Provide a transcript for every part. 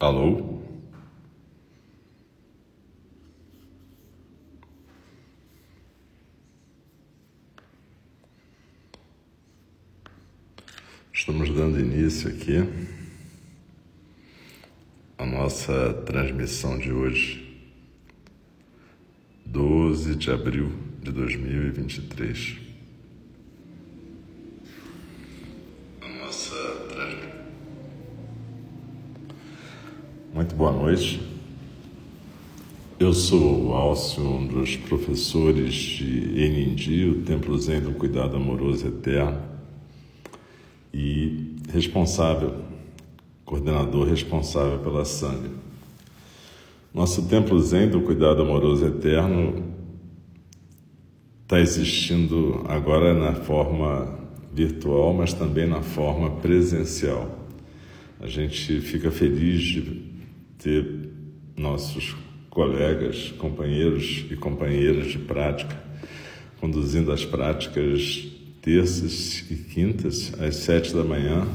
Alô? Estamos dando início aqui à nossa transmissão de hoje, 12 de abril de 2023. A nossa transmissão. Muito boa noite. Eu sou Alcio, um dos professores de Enindi, o Templo Zen do Cuidado Amoroso Eterno e responsável, coordenador responsável pela sangue. Nosso templo Zen do cuidado amoroso eterno está existindo agora na forma virtual, mas também na forma presencial. A gente fica feliz de ter nossos colegas, companheiros e companheiras de prática conduzindo as práticas terças e quintas, às sete da manhã,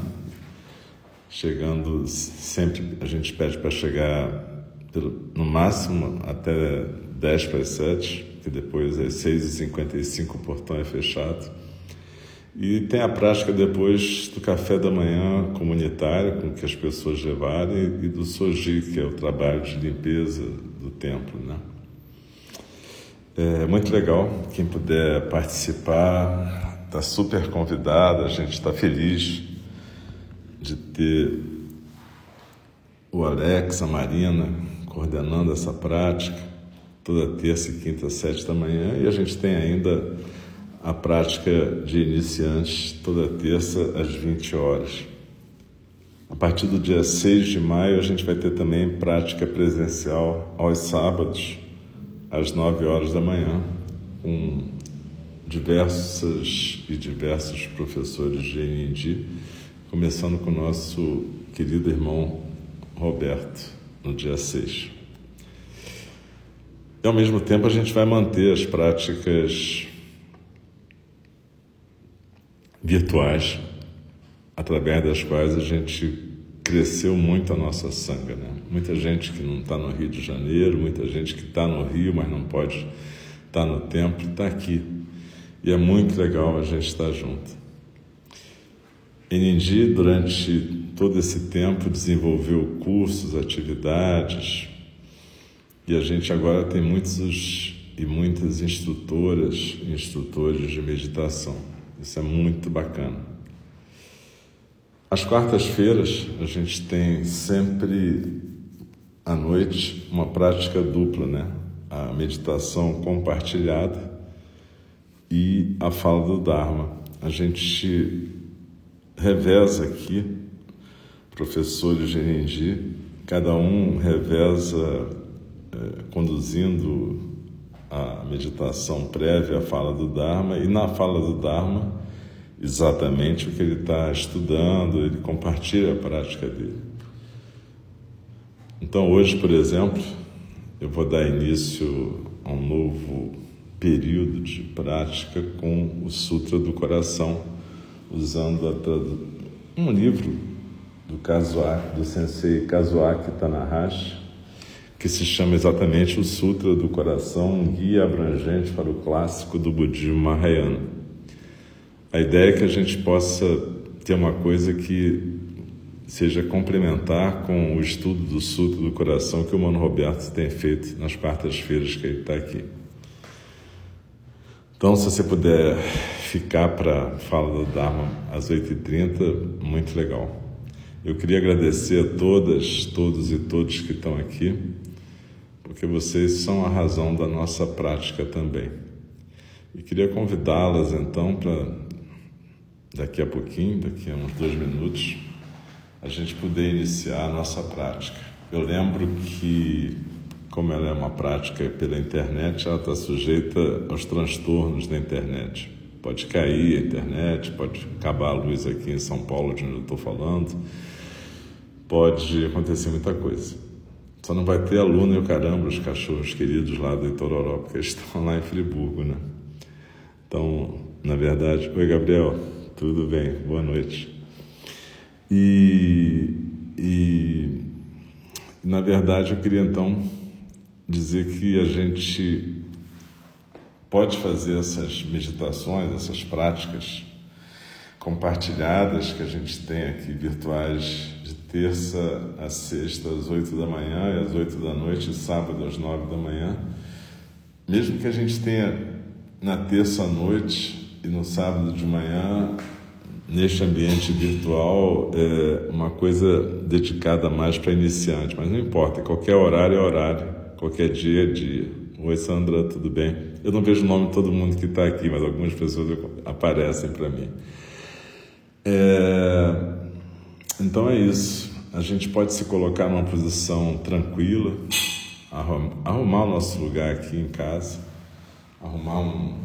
chegando sempre, a gente pede para chegar no máximo até dez para as sete, que depois às seis e cinquenta e cinco o portão é fechado. E tem a prática depois do café da manhã comunitário, com que as pessoas levarem, e do soji, que é o trabalho de limpeza do templo, né? É muito legal, quem puder participar, está super convidada, a gente está feliz de ter o Alex, a Marina, coordenando essa prática, toda terça quinta, sete da manhã, e a gente tem ainda a prática de iniciantes toda terça às 20 horas. A partir do dia 6 de maio, a gente vai ter também prática presencial aos sábados, às 9 horas da manhã, com diversas e diversos professores de NND, começando com o nosso querido irmão Roberto, no dia 6. E ao mesmo tempo a gente vai manter as práticas virtuais, através das quais a gente cresceu muito a nossa sanga. Né? Muita gente que não está no Rio de Janeiro, muita gente que está no Rio, mas não pode estar tá no templo, está aqui e é muito legal a gente estar junto. Enindi, durante todo esse tempo, desenvolveu cursos, atividades, e a gente agora tem muitos e muitas instrutoras instrutores de meditação. Isso é muito bacana. Às quartas-feiras, a gente tem sempre à noite uma prática dupla, né? A meditação compartilhada e a fala do Dharma. A gente reveza aqui, professores de cada um reveza é, conduzindo a meditação prévia à fala do Dharma e na fala do Dharma exatamente o que ele está estudando, ele compartilha a prática dele. Então hoje, por exemplo, eu vou dar início a um novo período de prática com o Sutra do Coração, usando um livro do Kazuaki, do Sensei Kazuaki Tanahashi, que se chama exatamente o Sutra do Coração, um guia abrangente para o clássico do budismo Mahayana. A ideia é que a gente possa ter uma coisa que seja complementar com o estudo do Sutra do Coração que o Mano Roberto tem feito nas quartas-feiras que ele está aqui. Então, se você puder ficar para a fala do Dharma às 8h30, muito legal. Eu queria agradecer a todas, todos e todos que estão aqui, porque vocês são a razão da nossa prática também. E queria convidá-las então para daqui a pouquinho, daqui a uns dois minutos, a gente poder iniciar a nossa prática. Eu lembro que como ela é uma prática pela internet, ela está sujeita aos transtornos da internet. Pode cair a internet, pode acabar a luz aqui em São Paulo, de onde eu estou falando, pode acontecer muita coisa. Só não vai ter aluno e o caramba, os cachorros queridos lá do Itororó, porque eles estão lá em Friburgo, né? Então, na verdade, oi Gabriel, tudo bem? Boa noite. E, e Na verdade, eu queria então dizer que a gente pode fazer essas meditações, essas práticas compartilhadas que a gente tem aqui virtuais terça a sexta às oito da manhã e às oito da noite, e sábado às nove da manhã. Mesmo que a gente tenha na terça à noite e no sábado de manhã, neste ambiente virtual, é uma coisa dedicada mais para iniciante, mas não importa, qualquer horário é horário, qualquer dia é dia. Oi, Sandra, tudo bem? Eu não vejo o nome de todo mundo que está aqui, mas algumas pessoas aparecem para mim. É... Então é isso. A gente pode se colocar numa posição tranquila, arrumar o nosso lugar aqui em casa, arrumar um,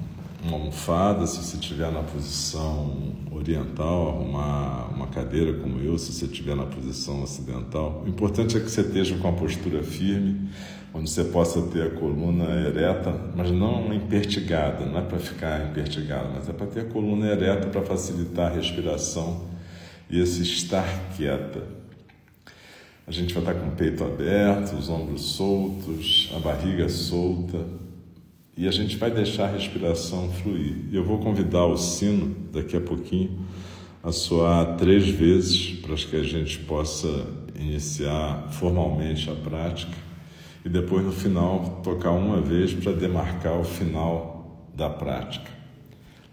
uma almofada se você estiver na posição oriental, arrumar uma cadeira como eu se você estiver na posição ocidental. O importante é que você esteja com a postura firme, onde você possa ter a coluna ereta, mas não empertigada, não é para ficar empertigada, mas é para ter a coluna ereta para facilitar a respiração e esse estar quieta. A gente vai estar com o peito aberto, os ombros soltos, a barriga solta, e a gente vai deixar a respiração fluir. Eu vou convidar o sino daqui a pouquinho a soar três vezes para que a gente possa iniciar formalmente a prática e depois no final tocar uma vez para demarcar o final da prática.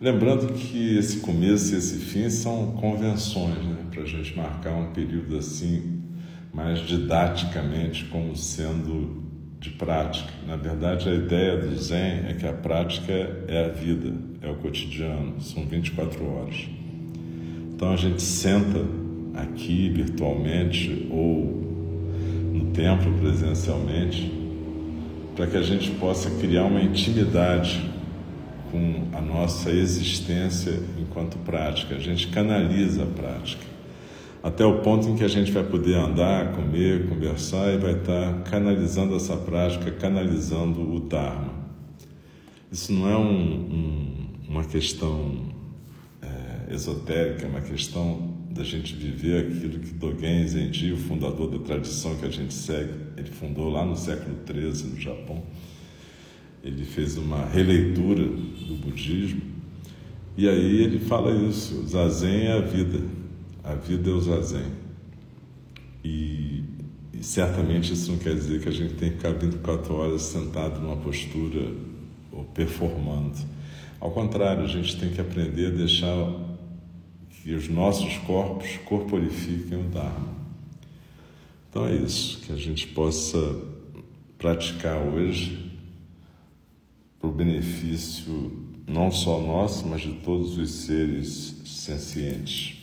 Lembrando que esse começo e esse fim são convenções, né? para a gente marcar um período assim mais didaticamente como sendo de prática. Na verdade, a ideia do Zen é que a prática é a vida, é o cotidiano, são 24 horas. Então a gente senta aqui virtualmente ou no templo presencialmente para que a gente possa criar uma intimidade com a nossa existência enquanto prática. A gente canaliza a prática até o ponto em que a gente vai poder andar, comer, conversar e vai estar canalizando essa prática, canalizando o Dharma. Isso não é um, um, uma questão é, esotérica, é uma questão da gente viver aquilo que Dogen Zenji, o fundador da tradição que a gente segue, ele fundou lá no século XIII no Japão. Ele fez uma releitura do budismo e aí ele fala isso: Zazen é a vida, a vida é o zazen. E, e, certamente isso não quer dizer que a gente tem que ficar 24 horas sentado numa postura ou performando. Ao contrário, a gente tem que aprender a deixar que os nossos corpos corporifiquem o Dharma. Então é isso, que a gente possa praticar hoje para o benefício não só nosso, mas de todos os seres sencientes.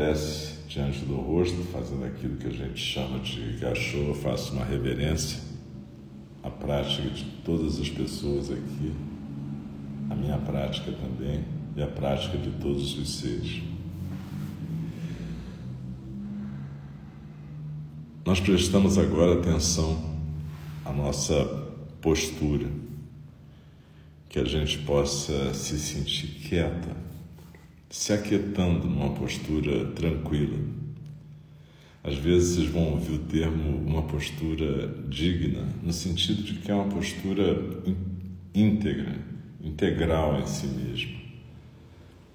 Prece diante do rosto, fazendo aquilo que a gente chama de gachô, faço uma reverência à prática de todas as pessoas aqui, a minha prática também e a prática de todos os seres. Nós prestamos agora atenção à nossa postura, que a gente possa se sentir quieta se aquietando numa postura tranquila. Às vezes vocês vão ouvir o termo uma postura digna, no sentido de que é uma postura íntegra, integral em si mesmo,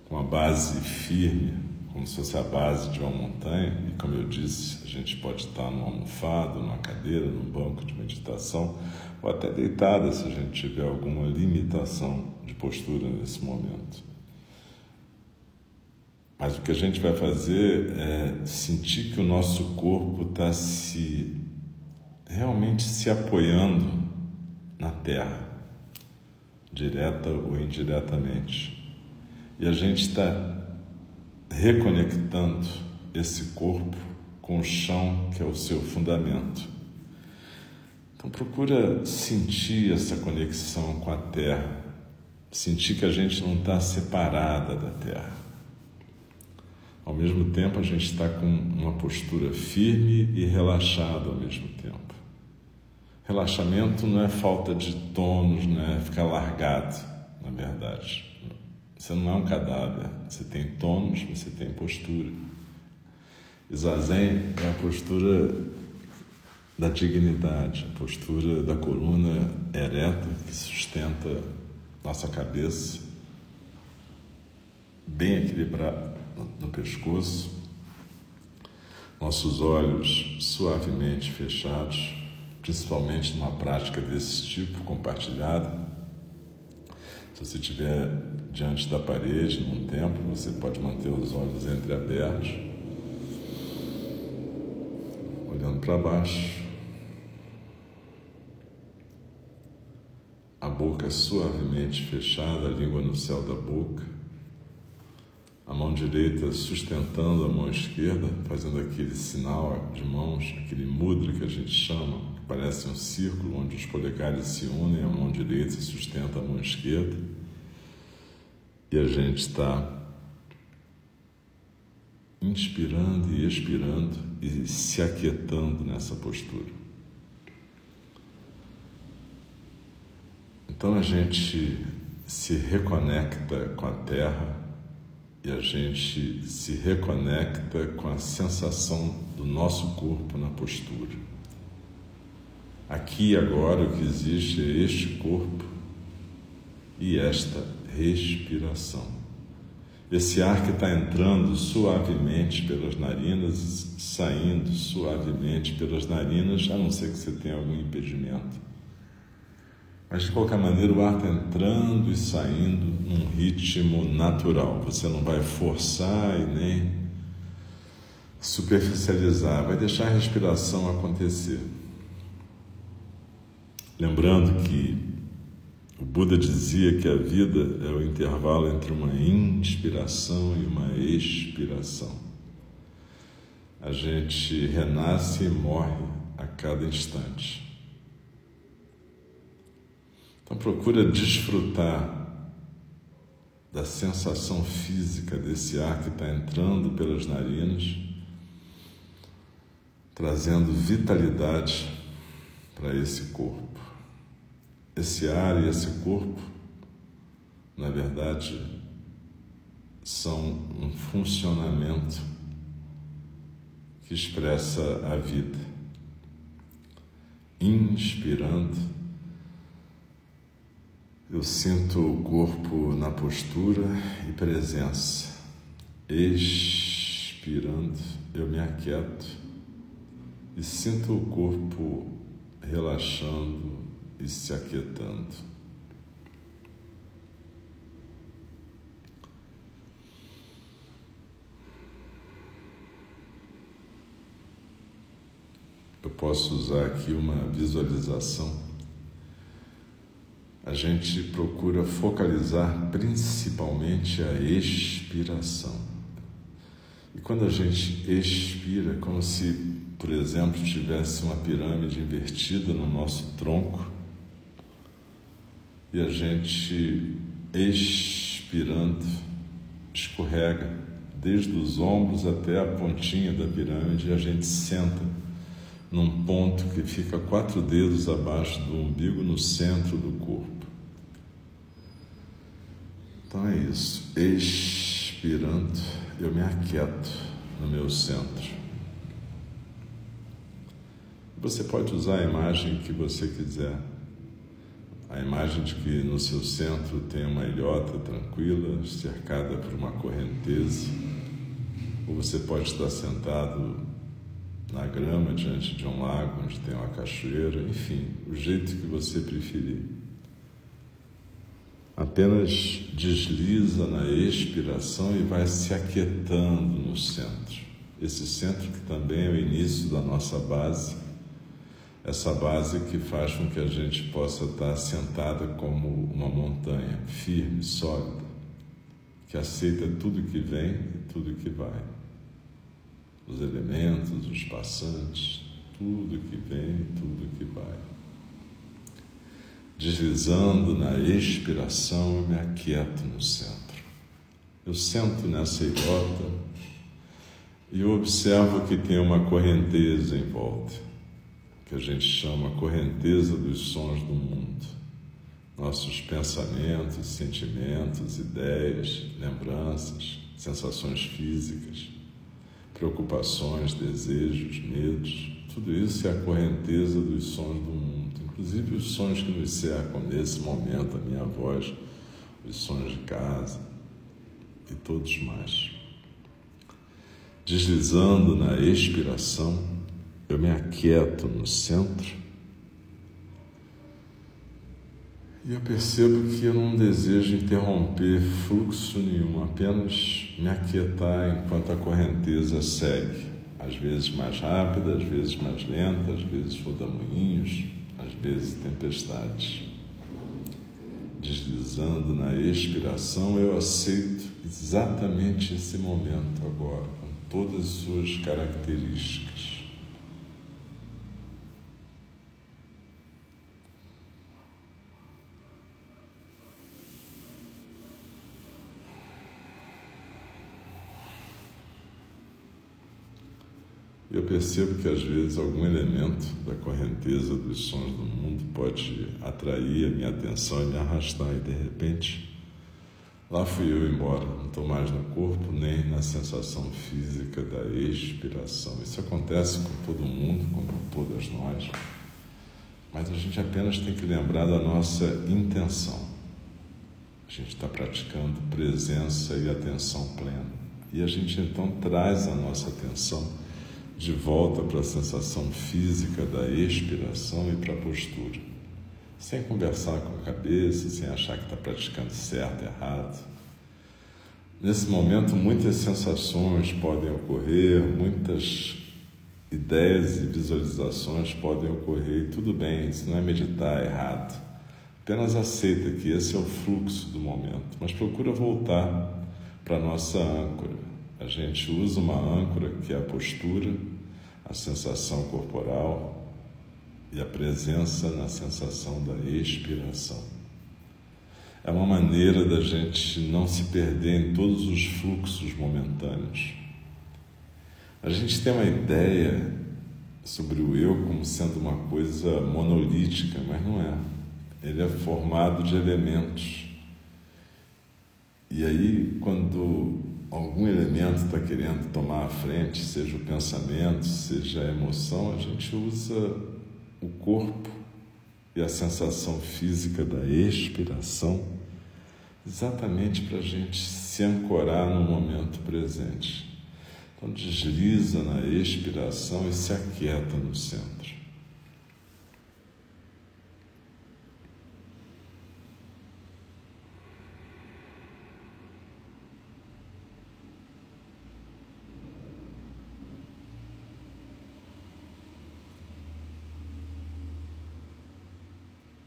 com a base firme, como se fosse a base de uma montanha, e como eu disse, a gente pode estar numa almofada, numa cadeira, num banco de meditação, ou até deitada se a gente tiver alguma limitação de postura nesse momento. Mas o que a gente vai fazer é sentir que o nosso corpo está se realmente se apoiando na terra, direta ou indiretamente. E a gente está reconectando esse corpo com o chão que é o seu fundamento. Então procura sentir essa conexão com a terra, sentir que a gente não está separada da terra. Ao mesmo tempo, a gente está com uma postura firme e relaxada ao mesmo tempo. Relaxamento não é falta de tônus, não é ficar largado, na verdade. Você não é um cadáver, você tem tônus, você tem postura. Zazen é a postura da dignidade, a postura da coluna ereta que sustenta nossa cabeça, bem equilibrada no pescoço, nossos olhos suavemente fechados, principalmente numa prática desse tipo compartilhada. Se você estiver diante da parede num templo, você pode manter os olhos entreabertos, olhando para baixo. A boca suavemente fechada, a língua no céu da boca. A mão direita sustentando a mão esquerda, fazendo aquele sinal de mãos, aquele mudra que a gente chama, que parece um círculo onde os polegares se unem, a mão direita sustenta a mão esquerda. E a gente está inspirando e expirando e se aquietando nessa postura. Então a gente se reconecta com a terra e a gente se reconecta com a sensação do nosso corpo na postura. Aqui e agora o que existe é este corpo e esta respiração. Esse ar que está entrando suavemente pelas narinas, saindo suavemente pelas narinas, a não ser que você tenha algum impedimento. Mas de qualquer maneira, o ar está entrando e saindo num ritmo natural. Você não vai forçar e nem superficializar, vai deixar a respiração acontecer. Lembrando que o Buda dizia que a vida é o intervalo entre uma inspiração e uma expiração. A gente renasce e morre a cada instante. Então procura desfrutar da sensação física desse ar que está entrando pelas narinas, trazendo vitalidade para esse corpo. Esse ar e esse corpo, na verdade, são um funcionamento que expressa a vida. Inspirando, eu sinto o corpo na postura e presença. Expirando, eu me aquieto e sinto o corpo relaxando e se aquietando. Eu posso usar aqui uma visualização a gente procura focalizar principalmente a expiração. E quando a gente expira, é como se, por exemplo, tivesse uma pirâmide invertida no nosso tronco, e a gente expirando escorrega desde os ombros até a pontinha da pirâmide e a gente senta num ponto que fica quatro dedos abaixo do umbigo no centro do corpo. Então é isso. Expirando, eu me aquieto no meu centro. Você pode usar a imagem que você quiser. A imagem de que no seu centro tem uma ilhota tranquila, cercada por uma correnteza. Ou você pode estar sentado na grama diante de um lago onde tem uma cachoeira, enfim, o jeito que você preferir apenas desliza na expiração e vai se aquietando no centro. Esse centro que também é o início da nossa base, essa base que faz com que a gente possa estar sentada como uma montanha, firme, sólida, que aceita tudo que vem e tudo que vai. os elementos, os passantes, tudo que vem, tudo que vai. Deslizando na expiração, eu me aquieto no centro. Eu sento nessa ilhota e observo que tem uma correnteza em volta, que a gente chama correnteza dos sons do mundo. Nossos pensamentos, sentimentos, ideias, lembranças, sensações físicas, preocupações, desejos, medos, tudo isso é a correnteza dos sons do mundo, inclusive os sons que nos cercam nesse momento, a minha voz, os sons de casa e todos mais. Deslizando na expiração, eu me aquieto no centro E eu percebo que eu não desejo interromper fluxo nenhum, apenas me aquietar enquanto a correnteza segue. Às vezes mais rápida, às vezes mais lenta, às vezes rodamuinhos, às vezes tempestades. Deslizando na expiração, eu aceito exatamente esse momento agora, com todas as suas características. Eu percebo que às vezes algum elemento da correnteza dos sons do mundo pode atrair a minha atenção e me arrastar, e de repente lá fui eu embora, não estou mais no corpo nem na sensação física da expiração. Isso acontece com todo mundo, com todas nós, mas a gente apenas tem que lembrar da nossa intenção. A gente está praticando presença e atenção plena. E a gente então traz a nossa atenção de volta para a sensação física da expiração e para a postura, sem conversar com a cabeça, sem achar que está praticando certo errado. Nesse momento, muitas sensações podem ocorrer, muitas ideias e visualizações podem ocorrer, e tudo bem, isso não é meditar errado. Apenas aceita que esse é o fluxo do momento, mas procura voltar para a nossa âncora, a gente usa uma âncora que é a postura, a sensação corporal e a presença na sensação da expiração. É uma maneira da gente não se perder em todos os fluxos momentâneos. A gente tem uma ideia sobre o eu como sendo uma coisa monolítica, mas não é. Ele é formado de elementos. E aí, quando algum elemento está querendo tomar a frente, seja o pensamento, seja a emoção, a gente usa o corpo e a sensação física da expiração exatamente para a gente se ancorar no momento presente. Então desliza na expiração e se aquieta no centro.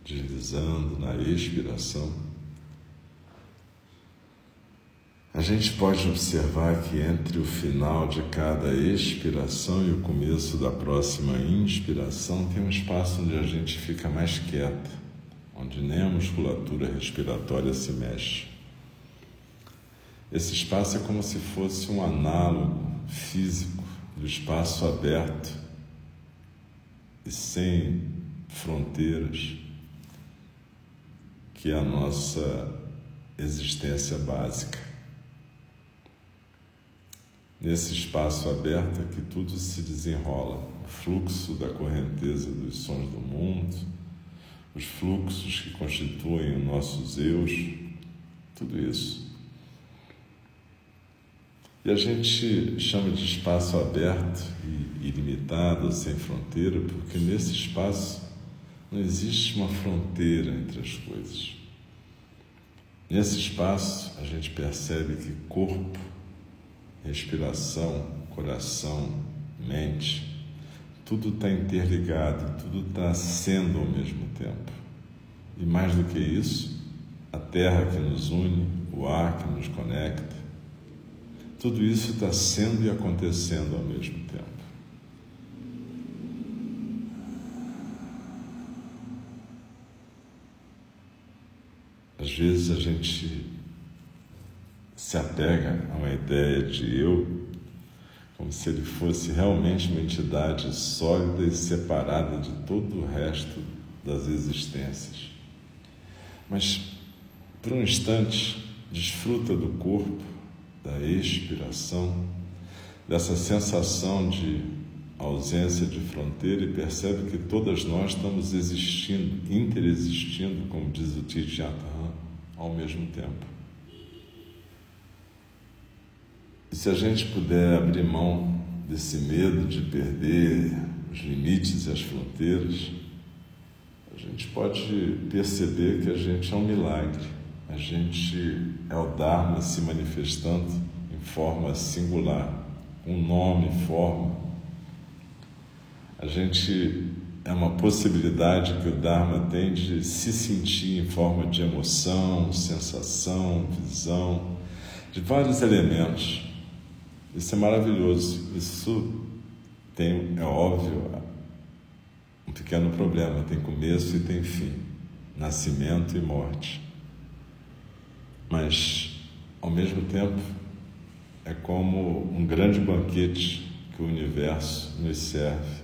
Deslizando na expiração, a gente pode observar que entre o final de cada expiração e o começo da próxima inspiração tem um espaço onde a gente fica mais quieto, onde nem a musculatura respiratória se mexe. Esse espaço é como se fosse um análogo físico do espaço aberto e sem fronteiras que é a nossa existência básica. Nesse espaço aberto é que tudo se desenrola, o fluxo da correnteza dos sons do mundo, os fluxos que constituem os nossos eus, tudo isso. E a gente chama de espaço aberto e ilimitado, sem fronteira, porque nesse espaço não existe uma fronteira entre as coisas. Nesse espaço, a gente percebe que corpo, respiração, coração, mente, tudo está interligado, tudo está sendo ao mesmo tempo. E mais do que isso, a terra que nos une, o ar que nos conecta, tudo isso está sendo e acontecendo ao mesmo tempo. Às vezes a gente se apega a uma ideia de eu como se ele fosse realmente uma entidade sólida e separada de todo o resto das existências. Mas, por um instante, desfruta do corpo, da expiração, dessa sensação de ausência de fronteira e percebe que todas nós estamos existindo, interexistindo, como diz o Titi ao mesmo tempo. E se a gente puder abrir mão desse medo de perder os limites e as fronteiras, a gente pode perceber que a gente é um milagre, a gente é o Dharma se manifestando em forma singular, um nome, forma. A gente é uma possibilidade que o Dharma tem de se sentir em forma de emoção, sensação, visão, de vários elementos isso é maravilhoso. Isso tem, é óbvio, um pequeno problema: tem começo e tem fim, nascimento e morte. Mas, ao mesmo tempo, é como um grande banquete que o universo nos serve,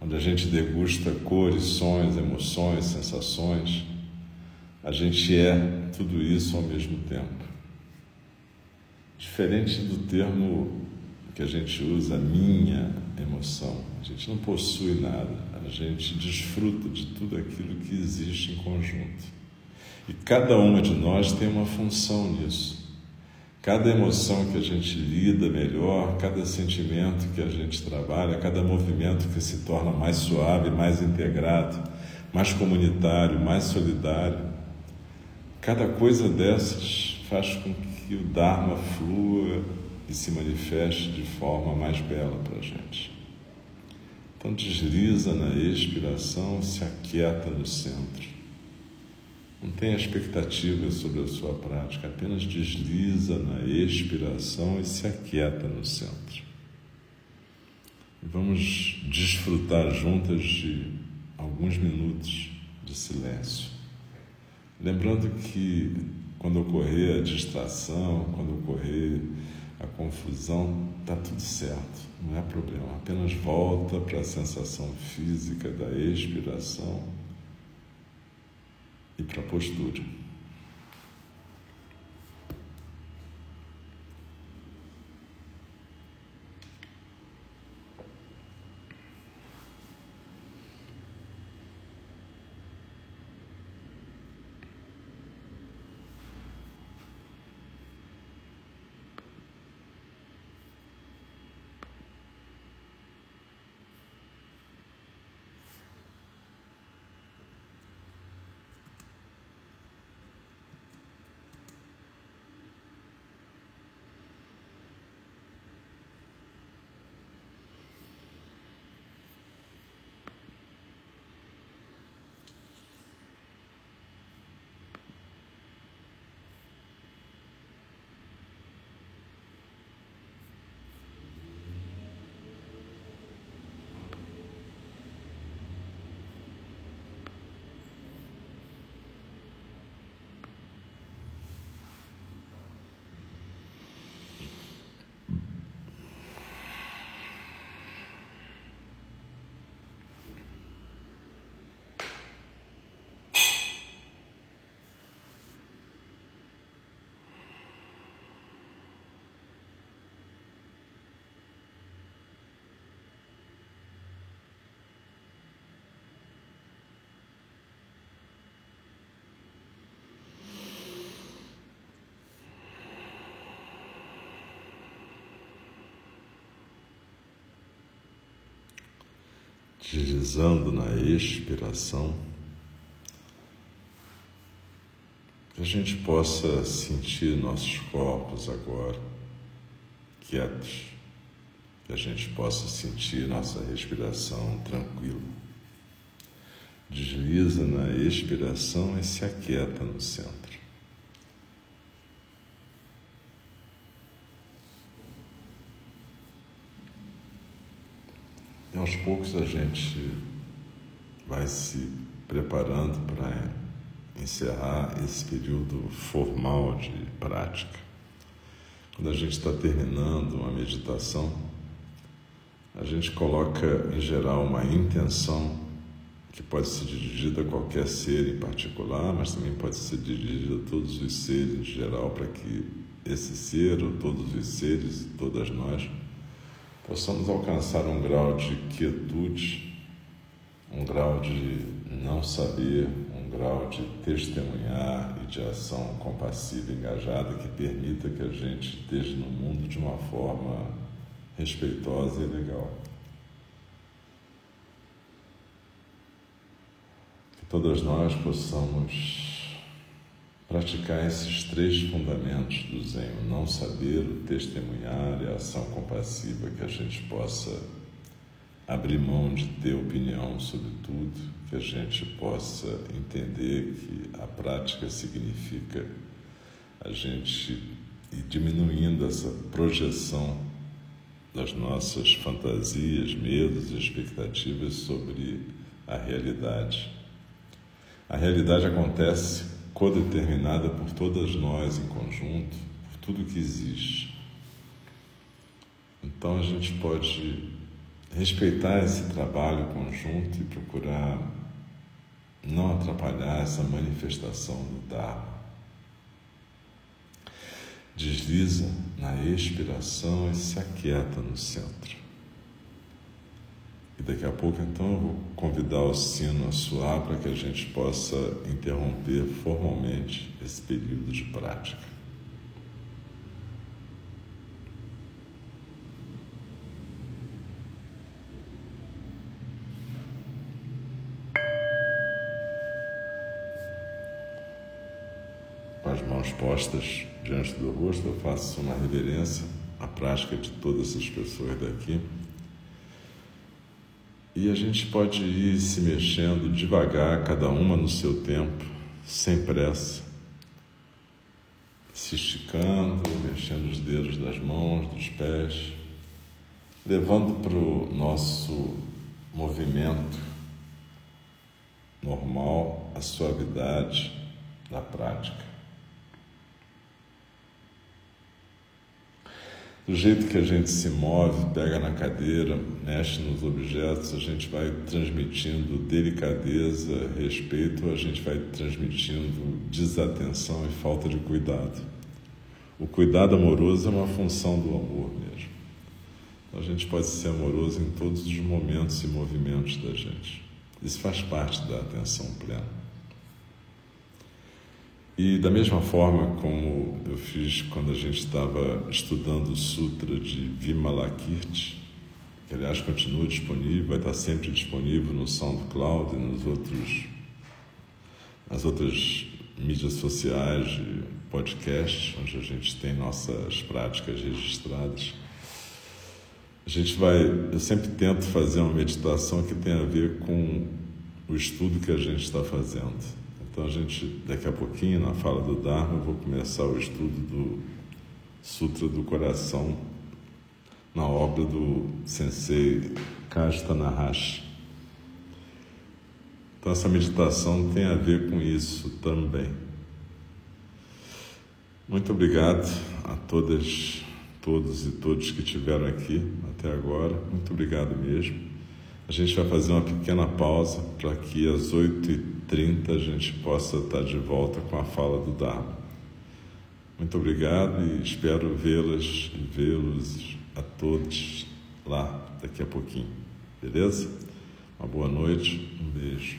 onde a gente degusta cores, sons, emoções, sensações. A gente é tudo isso ao mesmo tempo. Diferente do termo que a gente usa, minha emoção. A gente não possui nada, a gente desfruta de tudo aquilo que existe em conjunto. E cada uma de nós tem uma função nisso. Cada emoção que a gente lida melhor, cada sentimento que a gente trabalha, cada movimento que se torna mais suave, mais integrado, mais comunitário, mais solidário, cada coisa dessas faz com que o Dharma flua e se manifeste de forma mais bela para a gente. Então desliza na expiração, se aquieta no centro. Não tenha expectativa sobre a sua prática, apenas desliza na expiração e se aquieta no centro. E vamos desfrutar juntas de alguns minutos de silêncio. Lembrando que quando ocorrer a distração, quando ocorrer a confusão, está tudo certo, não é problema. Apenas volta para a sensação física da expiração e para a postura. Deslizando na expiração, que a gente possa sentir nossos corpos agora quietos, que a gente possa sentir nossa respiração tranquila. Desliza na expiração e se aquieta no centro. Aos poucos a gente vai se preparando para encerrar esse período formal de prática. Quando a gente está terminando uma meditação, a gente coloca em geral uma intenção que pode ser dirigida a qualquer ser em particular, mas também pode ser dirigida a todos os seres em geral, para que esse ser ou todos os seres, todas nós, possamos alcançar um grau de quietude, um grau de não saber, um grau de testemunhar e de ação compassiva, engajada, que permita que a gente esteja no mundo de uma forma respeitosa e legal. Que todas nós possamos praticar esses três fundamentos do Zen: o não saber, o testemunhar e a ação compassiva, que a gente possa abrir mão de ter opinião sobre tudo, que a gente possa entender que a prática significa a gente ir diminuindo essa projeção das nossas fantasias, medos e expectativas sobre a realidade. A realidade acontece codeterminada por todas nós em conjunto, por tudo que existe. Então a gente pode respeitar esse trabalho conjunto e procurar não atrapalhar essa manifestação do Dharma. Desliza na expiração e se aquieta no centro. E daqui a pouco, então, eu vou convidar o sino a soar para que a gente possa interromper formalmente esse período de prática. Com as mãos postas diante do rosto, eu faço uma reverência à prática de todas as pessoas daqui. E a gente pode ir se mexendo devagar, cada uma no seu tempo, sem pressa, se esticando, mexendo os dedos das mãos, dos pés, levando para o nosso movimento normal a suavidade da prática. Do jeito que a gente se move, pega na cadeira, mexe nos objetos, a gente vai transmitindo delicadeza, respeito, a gente vai transmitindo desatenção e falta de cuidado. O cuidado amoroso é uma função do amor mesmo. Então, a gente pode ser amoroso em todos os momentos e movimentos da gente. Isso faz parte da atenção plena. E da mesma forma como eu fiz quando a gente estava estudando o Sutra de Vimalakirti, que aliás continua disponível, vai estar sempre disponível no SoundCloud e nos outros, nas outras mídias sociais podcast, onde a gente tem nossas práticas registradas. A gente vai, eu sempre tento fazer uma meditação que tenha a ver com o estudo que a gente está fazendo. Então a gente, daqui a pouquinho, na fala do Dharma, eu vou começar o estudo do Sutra do Coração na obra do Sensei Kajita Nahashi. Então essa meditação tem a ver com isso também. Muito obrigado a todas, todos e todos que estiveram aqui até agora. Muito obrigado mesmo. A gente vai fazer uma pequena pausa para que às 8h30 a gente possa estar de volta com a fala do Dharma. Muito obrigado e espero vê-las e vê-los a todos lá daqui a pouquinho. Beleza? Uma boa noite, um beijo.